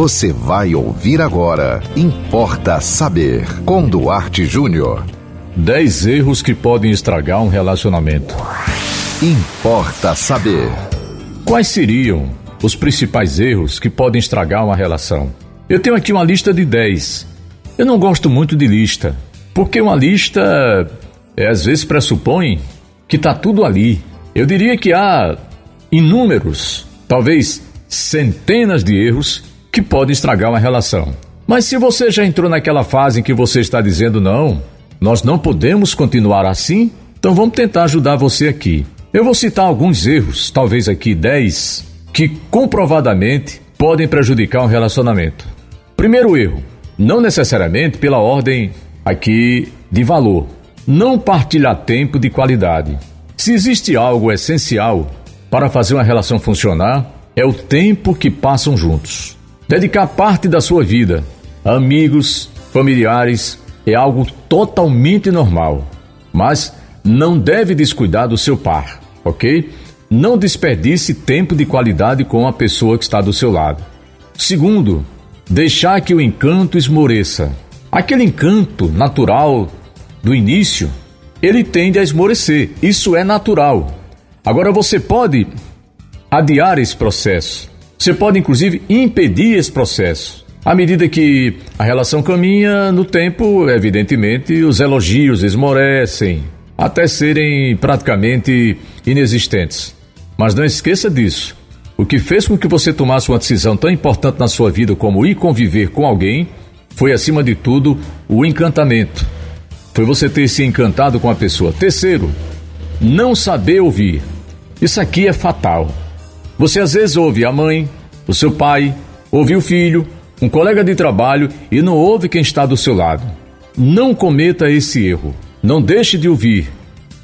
Você vai ouvir agora. Importa saber. Com Duarte Júnior. 10 erros que podem estragar um relacionamento. Importa saber. Quais seriam os principais erros que podem estragar uma relação? Eu tenho aqui uma lista de 10. Eu não gosto muito de lista, porque uma lista é, às vezes pressupõe que está tudo ali. Eu diria que há inúmeros, talvez centenas de erros que podem estragar uma relação. Mas se você já entrou naquela fase em que você está dizendo não, nós não podemos continuar assim, então vamos tentar ajudar você aqui. Eu vou citar alguns erros, talvez aqui 10, que comprovadamente podem prejudicar um relacionamento. Primeiro erro, não necessariamente pela ordem aqui de valor. Não partilhar tempo de qualidade. Se existe algo essencial para fazer uma relação funcionar, é o tempo que passam juntos. Dedicar parte da sua vida a amigos, familiares, é algo totalmente normal. Mas não deve descuidar do seu par, ok? Não desperdice tempo de qualidade com a pessoa que está do seu lado. Segundo, deixar que o encanto esmoreça. Aquele encanto natural do início, ele tende a esmorecer. Isso é natural. Agora você pode adiar esse processo. Você pode, inclusive, impedir esse processo. À medida que a relação caminha no tempo, evidentemente, os elogios esmorecem, até serem praticamente inexistentes. Mas não esqueça disso. O que fez com que você tomasse uma decisão tão importante na sua vida como ir conviver com alguém foi, acima de tudo, o encantamento. Foi você ter se encantado com a pessoa. Terceiro, não saber ouvir. Isso aqui é fatal. Você às vezes ouve a mãe, o seu pai, ouve o filho, um colega de trabalho e não ouve quem está do seu lado. Não cometa esse erro. Não deixe de ouvir.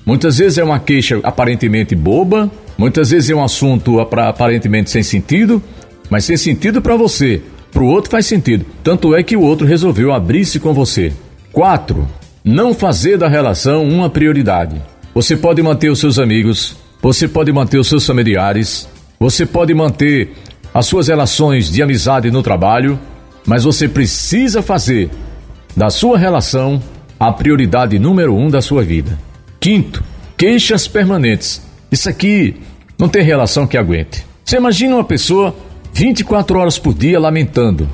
Muitas vezes é uma queixa aparentemente boba, muitas vezes é um assunto aparentemente sem sentido, mas sem sentido para você. Para o outro faz sentido. Tanto é que o outro resolveu abrir-se com você. 4. Não fazer da relação uma prioridade. Você pode manter os seus amigos, você pode manter os seus familiares, você pode manter as suas relações de amizade no trabalho, mas você precisa fazer da sua relação a prioridade número um da sua vida. Quinto, queixas permanentes. Isso aqui não tem relação que aguente. Você imagina uma pessoa 24 horas por dia lamentando,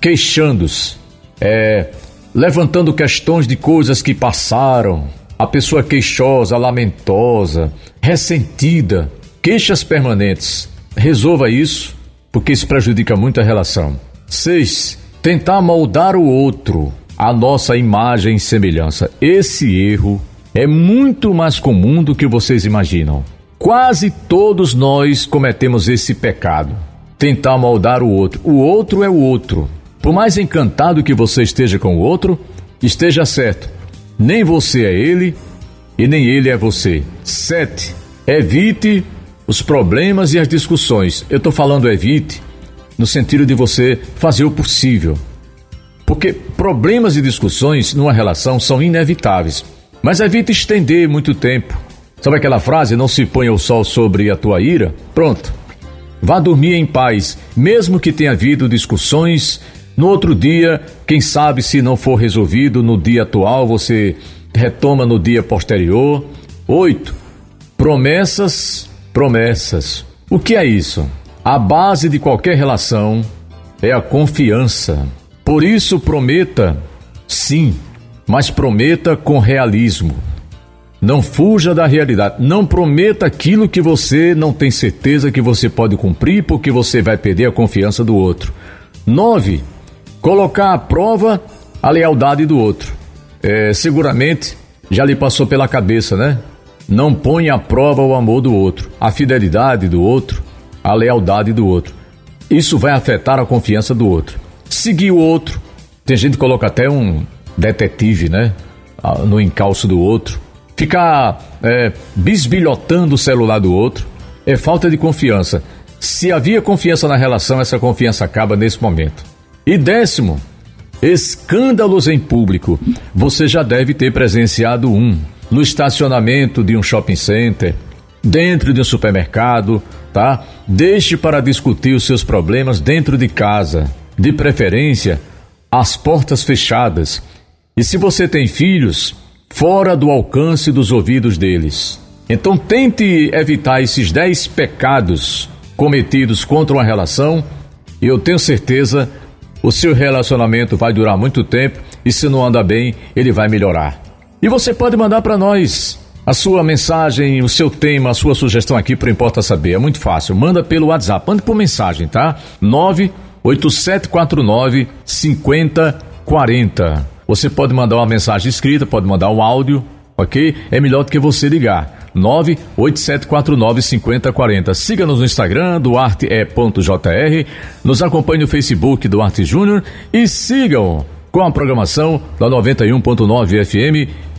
queixando-se, é, levantando questões de coisas que passaram. A pessoa queixosa, lamentosa, ressentida, queixas permanentes. Resolva isso, porque isso prejudica muito a relação. 6. Tentar moldar o outro à nossa imagem e semelhança. Esse erro é muito mais comum do que vocês imaginam. Quase todos nós cometemos esse pecado. Tentar moldar o outro. O outro é o outro. Por mais encantado que você esteja com o outro, esteja certo. Nem você é ele e nem ele é você. 7. Evite os problemas e as discussões. Eu estou falando evite no sentido de você fazer o possível. Porque problemas e discussões numa relação são inevitáveis. Mas evite estender muito tempo. Sabe aquela frase, não se ponha o sol sobre a tua ira? Pronto. Vá dormir em paz, mesmo que tenha havido discussões. No outro dia, quem sabe se não for resolvido no dia atual, você retoma no dia posterior. 8. Promessas Promessas. O que é isso? A base de qualquer relação é a confiança. Por isso, prometa, sim, mas prometa com realismo. Não fuja da realidade. Não prometa aquilo que você não tem certeza que você pode cumprir, porque você vai perder a confiança do outro. 9. Colocar à prova a lealdade do outro. É, seguramente já lhe passou pela cabeça, né? Não põe à prova o amor do outro, a fidelidade do outro, a lealdade do outro. Isso vai afetar a confiança do outro. Seguir o outro. Tem gente que coloca até um detetive, né? No encalço do outro. Ficar é, bisbilhotando o celular do outro é falta de confiança. Se havia confiança na relação, essa confiança acaba nesse momento. E décimo, escândalos em público. Você já deve ter presenciado um no estacionamento de um shopping center, dentro de um supermercado, tá? Deixe para discutir os seus problemas dentro de casa. de preferência, as portas fechadas. E se você tem filhos, fora do alcance dos ouvidos deles. Então tente evitar esses dez pecados cometidos contra uma relação e eu tenho certeza o seu relacionamento vai durar muito tempo e se não anda bem, ele vai melhorar. E você pode mandar para nós a sua mensagem, o seu tema, a sua sugestão aqui para Importa Saber. É muito fácil. Manda pelo WhatsApp, manda por mensagem, tá? 98749 5040. Você pode mandar uma mensagem escrita, pode mandar um áudio, ok? É melhor do que você ligar. 987495040. Siga-nos no Instagram, duarte.jr, nos acompanhe no Facebook Duarte Júnior e sigam com a programação da 91.9 FM